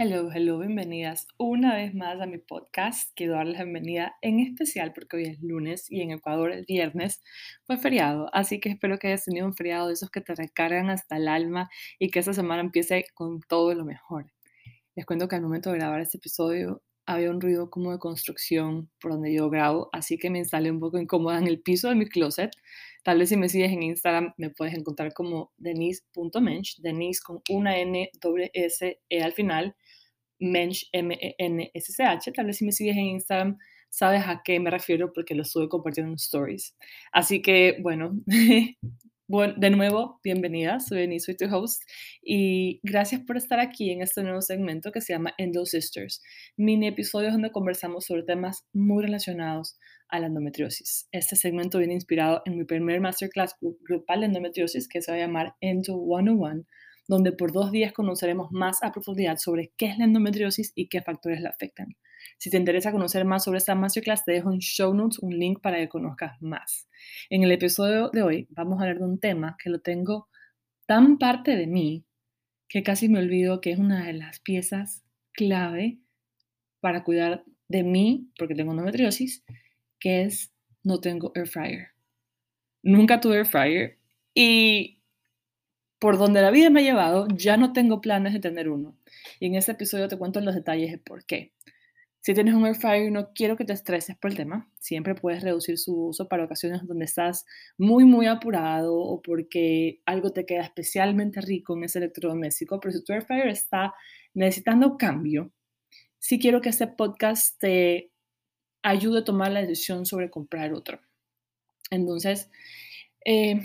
Hello, hello, bienvenidas una vez más a mi podcast. Quiero darles la bienvenida en especial porque hoy es lunes y en Ecuador el viernes fue feriado, así que espero que hayas tenido un feriado de esos que te recargan hasta el alma y que esta semana empiece con todo lo mejor. Les cuento que al momento de grabar este episodio había un ruido como de construcción por donde yo grabo, así que me instalé un poco incómoda en el piso de mi closet. Tal vez si me sigues en Instagram me puedes encontrar como denise.mensch, denise con una N, doble S, E al final, mensch, M-E-N-S-C-H. Tal vez si me sigues en Instagram sabes a qué me refiero porque lo estuve compartiendo en stories. Así que, bueno, Bueno, de nuevo, bienvenida, soy Denise, soy tu host y gracias por estar aquí en este nuevo segmento que se llama Endo Sisters, mini episodios donde conversamos sobre temas muy relacionados a la endometriosis. Este segmento viene inspirado en mi primer masterclass grupal de endometriosis que se va a llamar Endo 101, donde por dos días conoceremos más a profundidad sobre qué es la endometriosis y qué factores la afectan. Si te interesa conocer más sobre esta masterclass, te dejo en show notes un link para que conozcas más. En el episodio de hoy vamos a hablar de un tema que lo tengo tan parte de mí que casi me olvido que es una de las piezas clave para cuidar de mí, porque tengo endometriosis, que es no tengo air fryer. Nunca tuve air fryer y por donde la vida me ha llevado, ya no tengo planes de tener uno. Y en este episodio te cuento los detalles de por qué. Si tienes un air fryer, no quiero que te estreses por el tema. Siempre puedes reducir su uso para ocasiones donde estás muy, muy apurado o porque algo te queda especialmente rico en ese electrodoméstico. Pero si tu air fryer está necesitando cambio, sí quiero que este podcast te ayude a tomar la decisión sobre comprar otro. Entonces, eh,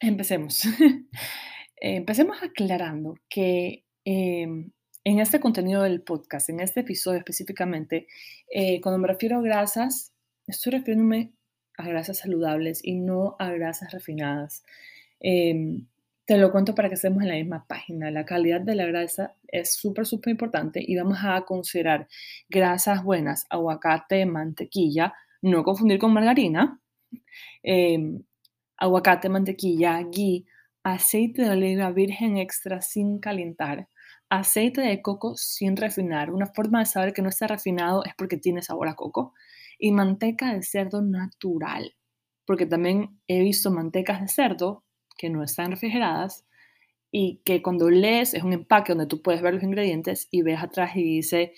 empecemos. empecemos aclarando que em, en este contenido del podcast, en este episodio específicamente, eh, cuando me refiero a grasas, estoy refiriéndome a grasas saludables y no a grasas refinadas. Em, te lo cuento para que estemos en la misma página. La calidad de la grasa es súper, súper importante y vamos a considerar grasas buenas, aguacate, mantequilla, no confundir con margarina, em, aguacate, mantequilla, ghee, aceite de oliva virgen extra sin calentar, aceite de coco sin refinar. Una forma de saber que no está refinado es porque tiene sabor a coco. Y manteca de cerdo natural, porque también he visto mantecas de cerdo que no están refrigeradas y que cuando lees es un empaque donde tú puedes ver los ingredientes y ves atrás y dice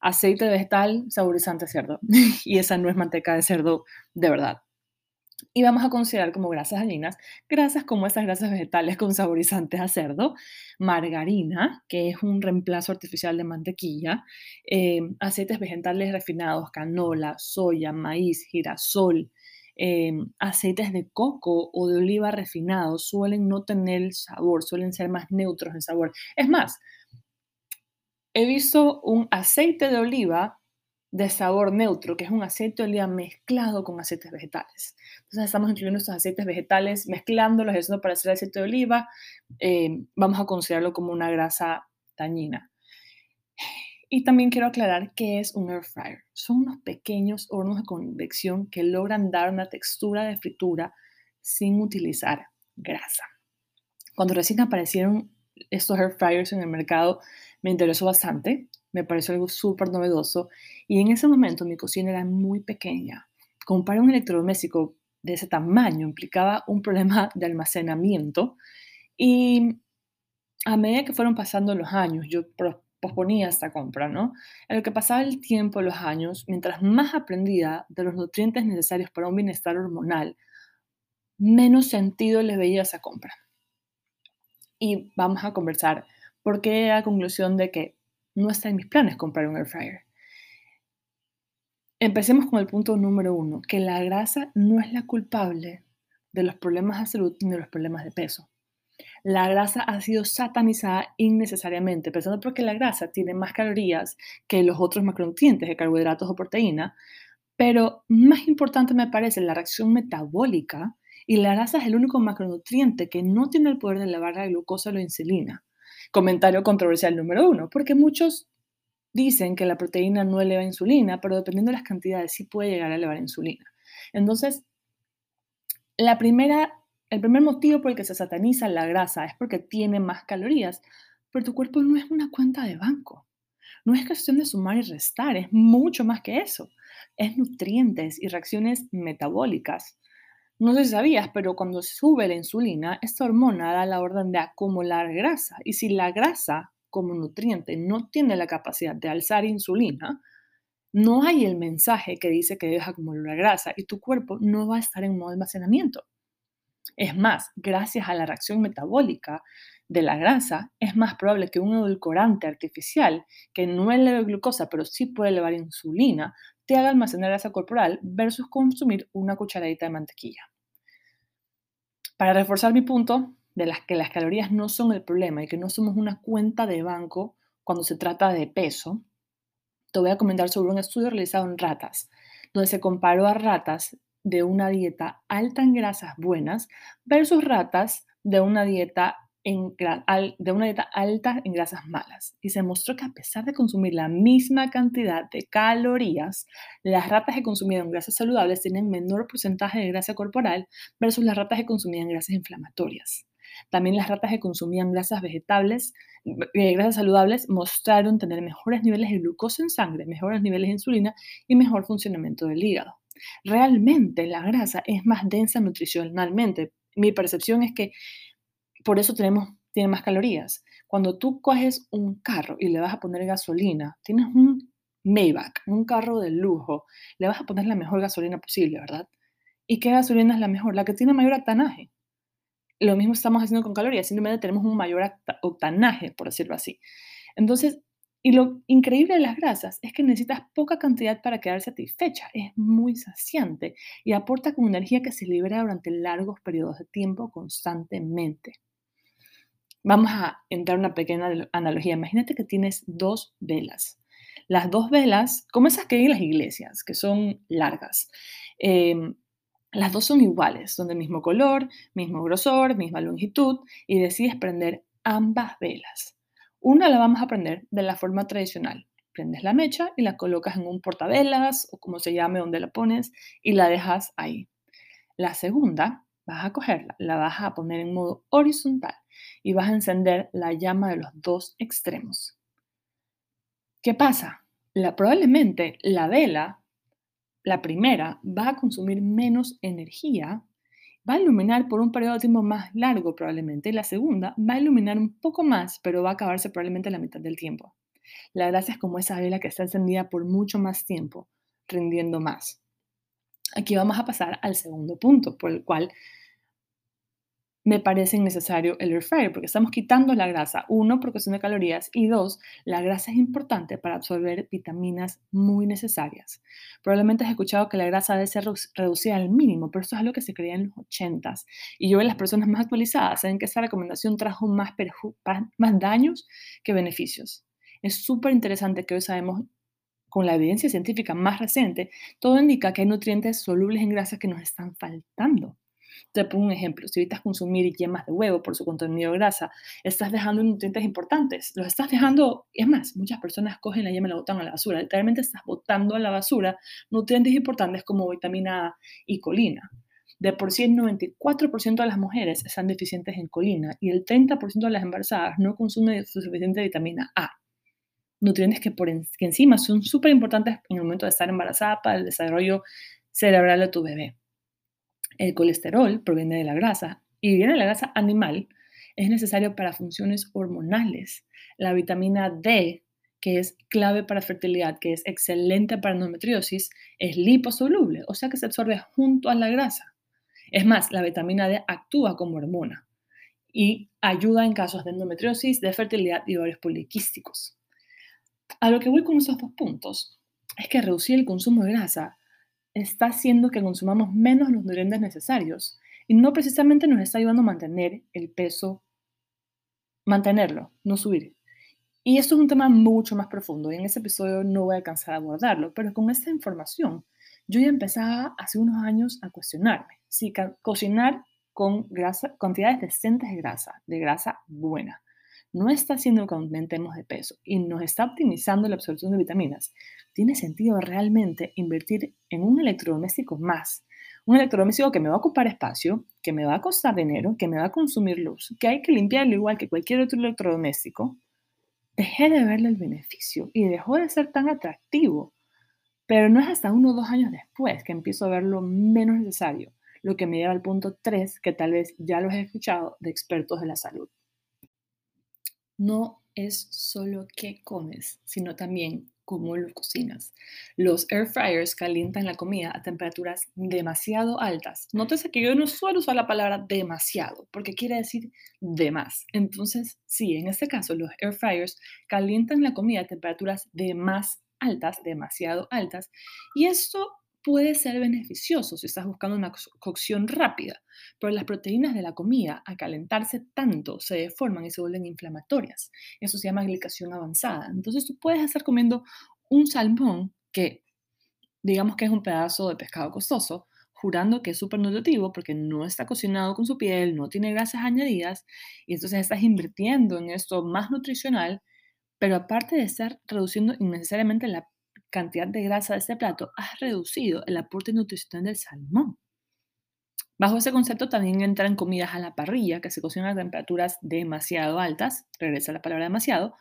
aceite vegetal saborizante cerdo. y esa no es manteca de cerdo de verdad. Y vamos a considerar como grasas dañinas grasas como estas grasas vegetales con saborizantes a cerdo, margarina, que es un reemplazo artificial de mantequilla, eh, aceites vegetales refinados, canola, soya, maíz, girasol, eh, aceites de coco o de oliva refinados suelen no tener sabor, suelen ser más neutros en sabor. Es más, he visto un aceite de oliva de sabor neutro, que es un aceite de oliva mezclado con aceites vegetales. Entonces estamos incluyendo estos aceites vegetales, mezclándolos, eso para hacer aceite de oliva, eh, vamos a considerarlo como una grasa dañina. Y también quiero aclarar qué es un air fryer. Son unos pequeños hornos de convección que logran dar una textura de fritura sin utilizar grasa. Cuando recién aparecieron estos air fryers en el mercado, me interesó bastante me pareció algo súper novedoso y en ese momento mi cocina era muy pequeña. Comprar un electrodoméstico de ese tamaño implicaba un problema de almacenamiento y a medida que fueron pasando los años, yo posponía esta compra, ¿no? En lo que pasaba el tiempo, los años, mientras más aprendía de los nutrientes necesarios para un bienestar hormonal, menos sentido le veía esa compra. Y vamos a conversar por qué la conclusión de que no está en mis planes comprar un air fryer. Empecemos con el punto número uno, que la grasa no es la culpable de los problemas de salud ni de los problemas de peso. La grasa ha sido satanizada innecesariamente, pensando porque la grasa tiene más calorías que los otros macronutrientes de carbohidratos o proteína, pero más importante me parece la reacción metabólica y la grasa es el único macronutriente que no tiene el poder de elevar la glucosa o la insulina. Comentario controversial número uno, porque muchos dicen que la proteína no eleva insulina, pero dependiendo de las cantidades sí puede llegar a elevar insulina. Entonces, la primera, el primer motivo por el que se sataniza la grasa es porque tiene más calorías, pero tu cuerpo no es una cuenta de banco. No es cuestión de sumar y restar, es mucho más que eso. Es nutrientes y reacciones metabólicas. No sé si sabías, pero cuando sube la insulina, esta hormona da la orden de acumular grasa. Y si la grasa como nutriente no tiene la capacidad de alzar insulina, no hay el mensaje que dice que debes acumular grasa y tu cuerpo no va a estar en modo almacenamiento. Es más, gracias a la reacción metabólica de la grasa, es más probable que un edulcorante artificial que no eleve glucosa, pero sí puede elevar insulina, te haga almacenar grasa corporal versus consumir una cucharadita de mantequilla. Para reforzar mi punto de las que las calorías no son el problema y que no somos una cuenta de banco cuando se trata de peso, te voy a comentar sobre un estudio realizado en ratas, donde se comparó a ratas de una dieta alta en grasas buenas versus ratas de una dieta de una dieta alta en grasas malas y se mostró que a pesar de consumir la misma cantidad de calorías, las ratas que consumían grasas saludables tenían menor porcentaje de grasa corporal versus las ratas que consumían grasas inflamatorias. También las ratas que consumían grasas vegetales, eh, grasas saludables, mostraron tener mejores niveles de glucosa en sangre, mejores niveles de insulina y mejor funcionamiento del hígado. Realmente la grasa es más densa nutricionalmente. Mi percepción es que por eso tenemos, tiene más calorías. Cuando tú coges un carro y le vas a poner gasolina, tienes un Maybach, un carro de lujo, le vas a poner la mejor gasolina posible, ¿verdad? ¿Y qué gasolina es la mejor? La que tiene mayor octanaje. Lo mismo estamos haciendo con calorías, simplemente tenemos un mayor octanaje, por decirlo así. Entonces, y lo increíble de las grasas es que necesitas poca cantidad para quedar satisfecha. Es muy saciante y aporta con energía que se libera durante largos periodos de tiempo constantemente. Vamos a entrar una pequeña analogía. Imagínate que tienes dos velas. Las dos velas, como esas que hay en las iglesias, que son largas. Em, las dos son iguales, son del mismo color, mismo grosor, misma longitud, y decides prender ambas velas. Una la vamos a prender de la forma tradicional. Prendes la mecha y la colocas en un portavelas o como se llame donde la pones y la dejas ahí. La segunda, vas a cogerla, la vas a poner en modo horizontal y vas a encender la llama de los dos extremos. ¿Qué pasa? La, probablemente la vela, la primera, va a consumir menos energía, va a iluminar por un periodo de tiempo más largo probablemente, y la segunda va a iluminar un poco más, pero va a acabarse probablemente la mitad del tiempo. La gracia es como esa vela que está encendida por mucho más tiempo, rindiendo más. Aquí vamos a pasar al segundo punto, por el cual me parece necesario el air porque estamos quitando la grasa, uno, por cuestión de calorías, y dos, la grasa es importante para absorber vitaminas muy necesarias. Probablemente has escuchado que la grasa debe ser reducida al mínimo, pero esto es algo que se creía en los 80s. Y yo, en las personas más actualizadas, saben que esta recomendación trajo más, más daños que beneficios. Es súper interesante que hoy sabemos con la evidencia científica más reciente, todo indica que hay nutrientes solubles en grasas que nos están faltando. Te pongo un ejemplo, si evitas consumir yemas de huevo por su contenido de grasa, estás dejando nutrientes importantes, los estás dejando, es más, muchas personas cogen la yema y la botan a la basura, literalmente estás botando a la basura nutrientes importantes como vitamina A y colina. De por sí, el 94% de las mujeres están deficientes en colina y el 30% de las embarazadas no consumen suficiente vitamina A. Nutrientes que, por encima son súper importantes en el momento de estar embarazada para el desarrollo cerebral de tu bebé. El colesterol proviene de la grasa y viene de la grasa animal. Es necesario para funciones hormonales. La vitamina D, que es clave para fertilidad, que es excelente para endometriosis, es liposoluble, o sea que se absorbe junto a la grasa. Es más, la vitamina D actúa como hormona y ayuda en casos de endometriosis, de fertilidad y ovarios poliquísticos. A lo que voy con esos dos puntos es que reducir el consumo de grasa está haciendo que consumamos menos los nutrientes necesarios. Y no precisamente nos está ayudando a mantener el peso, mantenerlo, no subir. Y esto es un tema mucho más profundo. Y en ese episodio no voy a alcanzar a abordarlo, pero con esta información yo ya empezaba hace unos años a cuestionarme. Si cocinar con grasa, cantidades decentes de grasa, de grasa buena, no está haciendo que aumentemos de peso y nos está optimizando la absorción de vitaminas, ¿tiene sentido realmente invertir en un electrodoméstico más? Un electrodoméstico que me va a ocupar espacio, que me va a costar dinero, que me va a consumir luz, que hay que limpiarlo igual que cualquier otro electrodoméstico, dejé de verle el beneficio y dejó de ser tan atractivo. Pero no es hasta uno o dos años después que empiezo a verlo menos necesario, lo que me lleva al punto 3, que tal vez ya lo he escuchado de expertos de la salud. No es solo qué comes, sino también cómo lo cocinas. Los air fryers calientan la comida a temperaturas demasiado altas. Nótese que yo no suelo usar la palabra demasiado, porque quiere decir de más. Entonces, sí, en este caso, los air fryers calientan la comida a temperaturas de más altas, demasiado altas, y esto puede ser beneficioso si estás buscando una cocción rápida, pero las proteínas de la comida, al calentarse tanto, se deforman y se vuelven inflamatorias. Eso se llama glicación avanzada. Entonces tú puedes estar comiendo un salmón que digamos que es un pedazo de pescado costoso, jurando que es súper nutritivo porque no está cocinado con su piel, no tiene grasas añadidas, y entonces estás invirtiendo en esto más nutricional, pero aparte de estar reduciendo innecesariamente la cantidad de grasa de este plato, has reducido el aporte nutricional del salmón. Bajo ese concepto también entran comidas a la parrilla que se cocinan a temperaturas demasiado altas, regresa la palabra demasiado,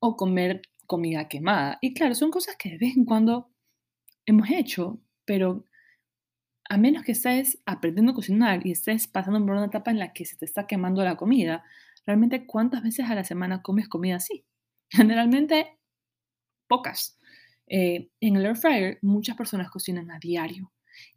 o comer comida quemada. Y claro, son cosas que de vez en cuando hemos hecho, pero a menos que estés aprendiendo a cocinar y estés pasando por una etapa en la que se te está quemando la comida, realmente cuántas veces a la semana comes comida así? Generalmente pocas. Eh, en el air fryer muchas personas cocinan a diario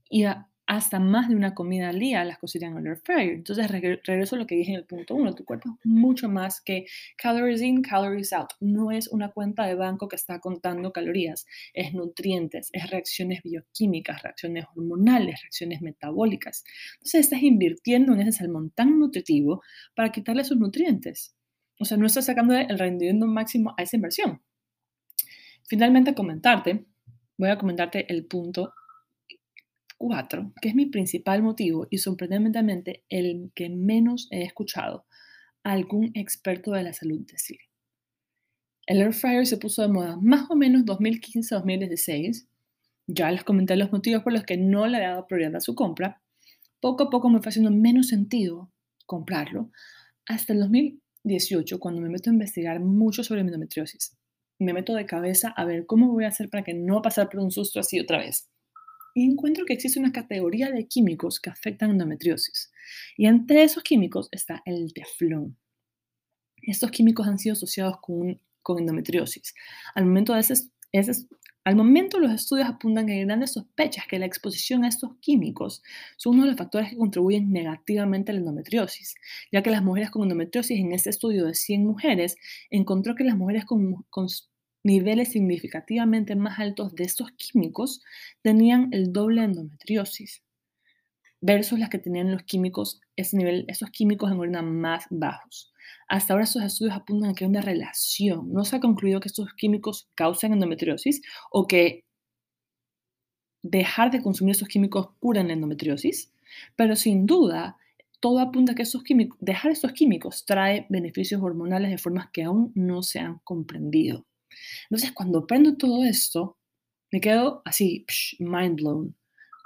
y hasta más de una comida al día las cocinan en el air fryer. Entonces regreso a lo que dije en el punto uno, tu cuerpo es mucho más que calories in, calories out. No es una cuenta de banco que está contando calorías, es nutrientes, es reacciones bioquímicas, reacciones hormonales, reacciones metabólicas. Entonces estás invirtiendo en ese salmón tan nutritivo para quitarle sus nutrientes. O sea, no estás sacando el rendimiento máximo a esa inversión. Finalmente, comentarte, voy a comentarte el punto 4, que es mi principal motivo y sorprendentemente el que menos he escuchado a algún experto de la salud decir. El air fryer se puso de moda más o menos 2015-2016. Ya les comenté los motivos por los que no le he dado prioridad a su compra. Poco a poco me fue haciendo menos sentido comprarlo. Hasta el 2018, cuando me meto a investigar mucho sobre endometriosis me meto de cabeza a ver cómo voy a hacer para que no pasar por un susto así otra vez. Y encuentro que existe una categoría de químicos que afectan endometriosis. Y entre esos químicos está el teflón. Estos químicos han sido asociados con, con endometriosis. Al momento, de ese, al momento los estudios apuntan que grandes sospechas que la exposición a estos químicos son uno de los factores que contribuyen negativamente a la endometriosis, ya que las mujeres con endometriosis en este estudio de 100 mujeres encontró que las mujeres con, niveles significativamente más altos de estos químicos tenían el doble endometriosis versus las que tenían los químicos, ese nivel, esos químicos en orina más bajos. Hasta ahora estos estudios apuntan a que hay una relación. No se ha concluido que estos químicos causen endometriosis o que dejar de consumir esos químicos curan la endometriosis, pero sin duda todo apunta a que esos químicos, dejar estos químicos trae beneficios hormonales de formas que aún no se han comprendido. Entonces, cuando aprendo todo esto, me quedo así, mind blown.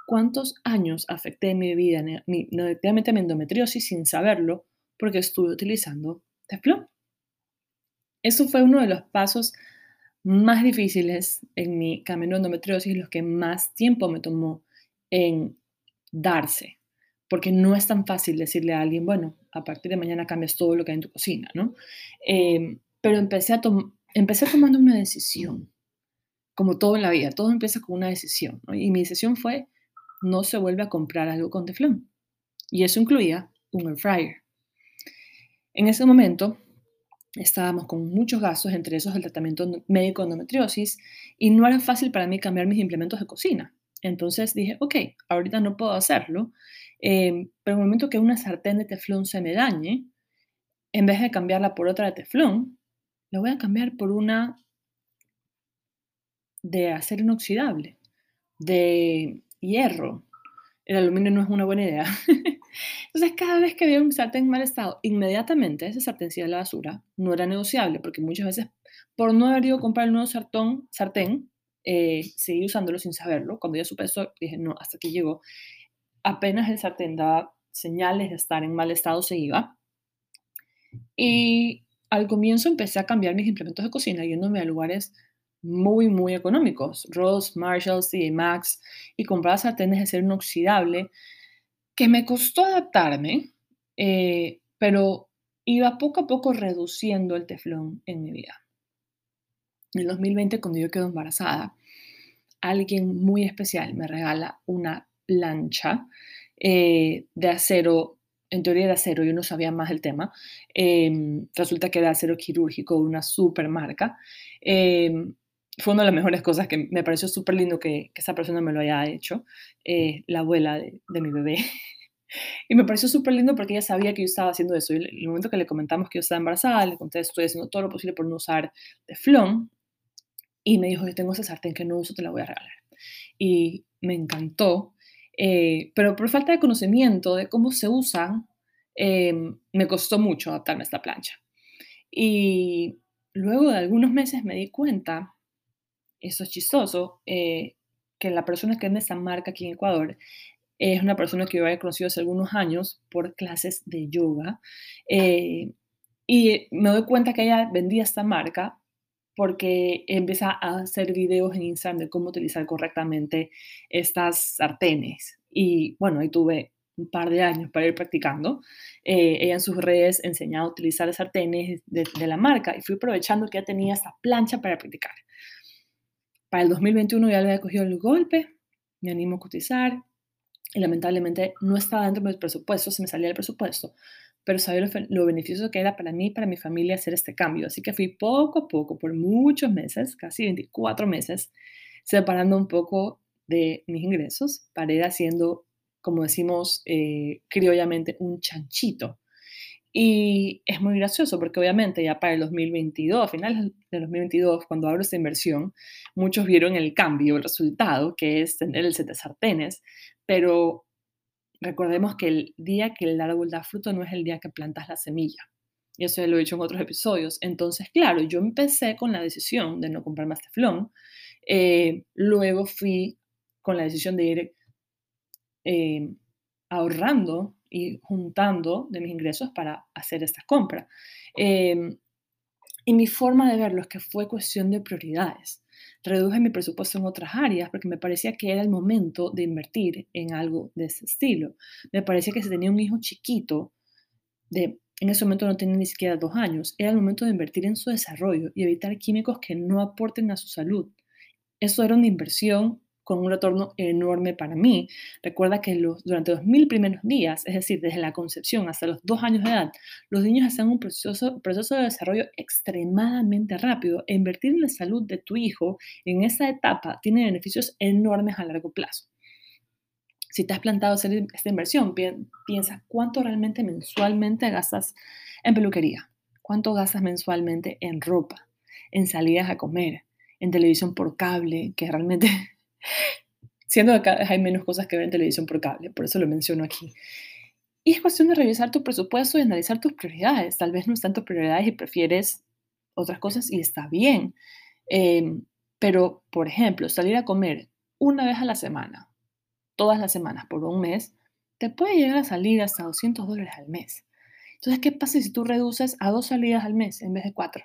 ¿Cuántos años afecté mi vida negativamente mi endometriosis sin saberlo porque estuve utilizando teflón? Eso fue uno de los pasos más difíciles en mi camino de endometriosis, los que más tiempo me tomó en darse, porque no es tan fácil decirle a alguien, bueno, a partir de mañana cambias todo lo que hay en tu cocina, ¿no? Em, pero empecé a tomar empecé tomando una decisión, como todo en la vida, todo empieza con una decisión. Y mi decisión fue, no se vuelve a comprar algo con teflón. Y eso incluía un air fryer. En ese momento estábamos con muchos gastos, entre esos el tratamiento médico de endometriosis, y no era fácil para mí cambiar mis implementos de cocina. Entonces dije, ok, ahorita no puedo hacerlo, em, pero en el momento que una sartén de teflón se me dañe, en vez de cambiarla por otra de teflón, la voy a cambiar por una de acero inoxidable, de hierro. El aluminio no es una buena idea. Entonces, cada vez que había un sartén en mal estado, inmediatamente ese sartén se iba a la basura. No era negociable, porque muchas veces, por no haber ido a comprar el nuevo sartén, sartén eh, seguí usándolo sin saberlo. Cuando ya supe eso, dije, no, hasta aquí llegó. Apenas el sartén daba señales de estar en mal estado, se iba. Y al comienzo empecé a cambiar mis implementos de cocina yéndome a lugares muy, muy económicos, Ross, Marshalls, TJ Maxx, y compraba sartenes de acero inoxidable, que me costó adaptarme, eh, pero iba poco a poco reduciendo el teflón en mi vida. En el 2020, cuando yo quedo embarazada, alguien muy especial me regala una plancha eh, de acero, en teoría de acero, yo no sabía más el tema, em, resulta que era acero quirúrgico una super marca. Em, fue una de las mejores cosas que me pareció súper lindo que, esa persona me lo haya hecho, eh, la abuela de, mi bebé. y me pareció súper lindo porque ella sabía que yo estaba haciendo eso. Y el momento que le comentamos que yo estaba embarazada, le conté, estoy haciendo todo lo posible por no usar teflón. Y me dijo, yo tengo esa sartén que no uso, te la voy a regalar. Y me encantó. Eh, pero por falta de conocimiento de cómo se usan, em, me costó mucho adaptarme a esta plancha. Y luego de algunos meses me di cuenta eso es chistoso, eh, que la persona que vende esa marca aquí en Ecuador es una persona que yo había conocido hace algunos años por clases de yoga. Eh, y me doy cuenta que ella vendía esta marca porque empieza a hacer videos en Instagram de cómo utilizar correctamente estas sartenes. Y bueno, ahí tuve un par de años para ir practicando. Eh, ella en sus redes enseñaba a utilizar sartenes de, de, la marca y fui aprovechando que ya tenía esta plancha para practicar. Para el 2021 ya le había cogido el golpe, me animo a cotizar y lamentablemente no estaba dentro de mi presupuesto, se me salía el presupuesto, pero sabía lo, beneficioso que era para mí y para mi familia hacer este cambio. Así que fui poco a poco, por muchos meses, casi 24 meses, separando un poco de mis ingresos para ir haciendo, como decimos eh, criollamente, un chanchito y es muy gracioso porque obviamente ya para el 2022, a finales del 2022, cuando abro esta inversión, muchos vieron el cambio, el resultado, que es tener el set de sartenes, pero recordemos que el día que el árbol da fruto no es el día que plantas la semilla. Y eso ya lo he dicho en otros episodios. Entonces, claro, yo empecé con la decisión de no comprar más teflón. Eh, luego fui con la decisión de ir eh, ahorrando y juntando de mis ingresos para hacer esta compra. Em, y mi forma de verlo es que fue cuestión de prioridades. Reduje mi presupuesto en otras áreas porque me parecía que era el momento de invertir en algo de ese estilo. Me parecía que si tenía un hijo chiquito, de, en ese momento no tenía ni siquiera dos años, era el momento de invertir en su desarrollo y evitar químicos que no aporten a su salud. Eso era una inversión con un retorno enorme para mí. Recuerda que durante los mil primeros días, es decir, desde la concepción hasta los dos años de edad, los niños están en un proceso, de desarrollo extremadamente rápido. E invertir en la salud de tu hijo en esa etapa tiene beneficios enormes a largo plazo. Si te has plantado hacer esta inversión, piensa cuánto realmente mensualmente gastas en peluquería, cuánto gastas mensualmente en ropa, en salidas a comer, en televisión por cable, que realmente Siendo que hay menos cosas que ver en televisión por cable, por eso lo menciono aquí. Y es cuestión de revisar tu presupuesto y analizar tus prioridades. Tal vez no están tus prioridades y prefieres otras cosas y está bien. Em, pero, por ejemplo, salir a comer una vez a la semana, todas las semanas por un mes, te puede llegar a salir hasta 200 dólares al mes. Entonces, ¿qué pasa si tú reduces a dos salidas al mes en vez de cuatro?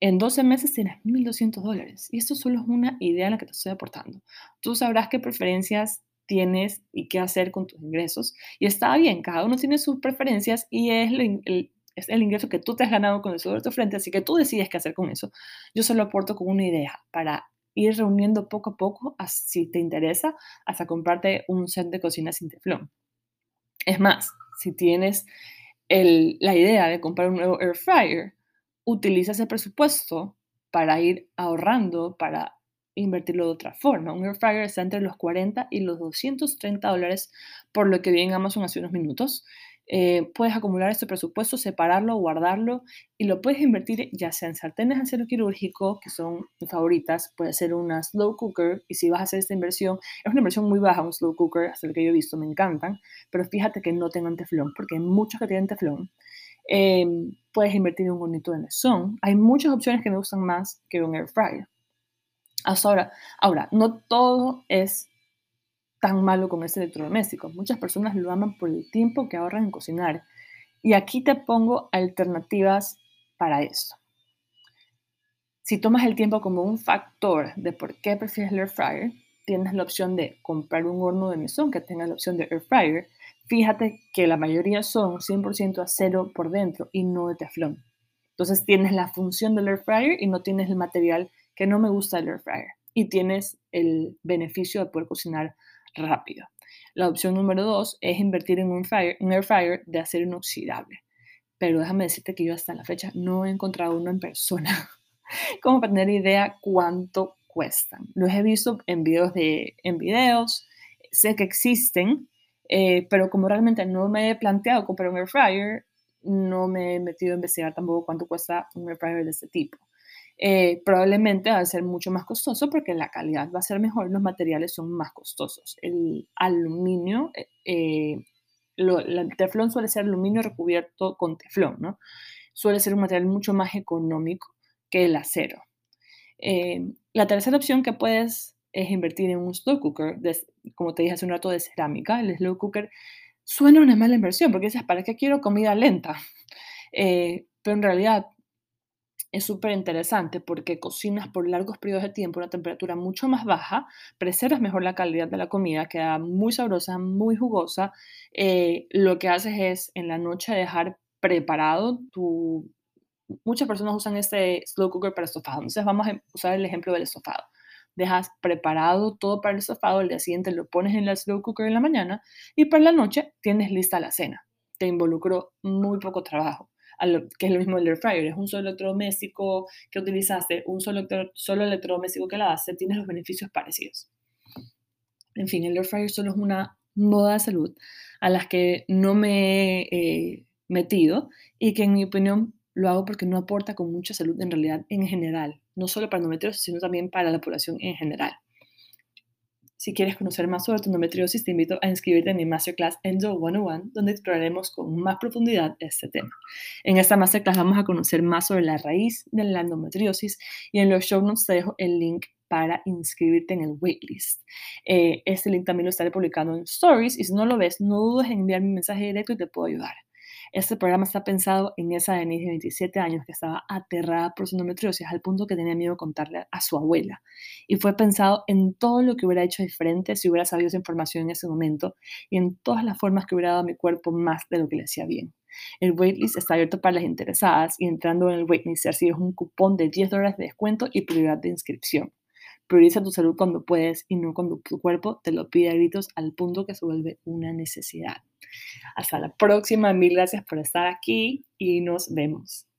En 12 meses tienes 1.200 dólares. Y esto solo es una idea en la que te estoy aportando. Tú sabrás qué preferencias tienes y qué hacer con tus ingresos. Y está bien, cada uno tiene sus preferencias y es el, es el ingreso que tú te has ganado con el sudor de tu frente, así que tú decides qué hacer con eso. Yo solo aporto con una idea para ir reuniendo poco a poco, si te interesa, hasta comprarte un set de cocina sin teflón. Es más, si tienes la idea de comprar un nuevo air fryer, utiliza ese presupuesto para ir ahorrando, para invertirlo de otra forma. Un air fryer está entre los 40 y los 230 dólares, por lo que vi en Amazon hace unos minutos. Eh, puedes acumular este presupuesto, separarlo, guardarlo y lo puedes invertir ya sea en sartenes de acero quirúrgico, que son mis favoritas, puede ser una slow cooker y si vas a hacer esta inversión, es una inversión muy baja un slow cooker, hasta lo que yo he visto, me encantan, pero fíjate que no tengan teflón, porque hay muchos que tienen teflón Em, puedes invertir en un bonito de mesón. Hay muchas opciones que me gustan más que un air fryer. Hasta ahora, ahora, no todo es tan malo con este electrodoméstico. Muchas personas lo aman por el tiempo que ahorran en cocinar. Y aquí te pongo alternativas para esto. Si tomas el tiempo como un factor de por qué prefieres el air fryer, tienes la opción de comprar un horno de mesón que tenga la opción de air fryer. Fíjate que la mayoría son 100% acero por dentro y no de teflón. Entonces tienes la función del air fryer y no tienes el material que no me gusta del air fryer. Y tienes el beneficio de poder cocinar rápido. La opción número dos es invertir en un, air fryer de acero inoxidable. Pero déjame decirte que yo hasta la fecha no he encontrado uno en persona como para tener idea cuánto cuestan. Los he visto en videos, de, en videos sé que existen, eh, pero como realmente no me he planteado comprar un air fryer, no me he metido a investigar tampoco cuánto cuesta un air fryer de este tipo. Eh, probablemente va a ser mucho más costoso porque la calidad va a ser mejor, los materiales son más costosos. El aluminio, eh, el teflón suele ser aluminio recubierto con teflón, ¿no? Suele ser un material mucho más económico que el acero. Eh, la tercera opción que puedes es invertir en un slow cooker, como te dije hace un rato, de cerámica. El slow cooker suena una mala inversión porque dices, ¿para qué quiero comida lenta? Eh, pero en realidad es súper interesante porque cocinas por largos periodos de tiempo a una temperatura mucho más baja, preservas mejor la calidad de la comida, queda muy sabrosa, muy jugosa. Eh, lo que haces es en la noche dejar preparado tu muchas personas usan este slow cooker para estofado. Entonces vamos a usar el ejemplo del estofado. Dejas preparado todo para el estofado, el día siguiente lo pones en el slow cooker en la mañana y para la noche tienes lista la cena. Te involucró muy poco trabajo, que es lo mismo del air fryer. Es un solo electrodoméstico que utilizaste, un solo, solo electrodoméstico que lavaste, tienes los beneficios parecidos. En fin, el air fryer solo es una moda de salud a las que no me he eh, metido y que en mi opinión lo hago porque no aporta con mucha salud en realidad en general, no solo para endometriosis, sino también para la población en general. Si quieres conocer más sobre tu endometriosis, te invito a inscribirte en mi Masterclass Endo 101, donde exploraremos con más profundidad este tema. En esta Masterclass vamos a conocer más sobre la raíz de la endometriosis y en los show notes te dejo el link para inscribirte en el waitlist. Eh, este link también lo estaré publicando en Stories y si no lo ves, no dudes en enviarme un mensaje directo y te puedo ayudar. Este programa está pensado en esa Denise de 27 años que estaba aterrada por su endometriosis al punto que tenía miedo contarle a su abuela. Y fue pensado en todo lo que hubiera hecho diferente si hubiera sabido esa información en ese momento y en todas las formas que hubiera dado a mi cuerpo más de lo que le hacía bien. El waitlist está abierto para las interesadas y entrando en el waitlist recibes un cupón de 10 dólares de descuento y prioridad de inscripción. Prioriza tu salud cuando puedes y no cuando tu cuerpo te lo pide a gritos al punto que se vuelve una necesidad. Hasta la próxima, mil gracias por estar aquí y nos vemos.